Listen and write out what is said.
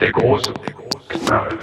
der große Knall.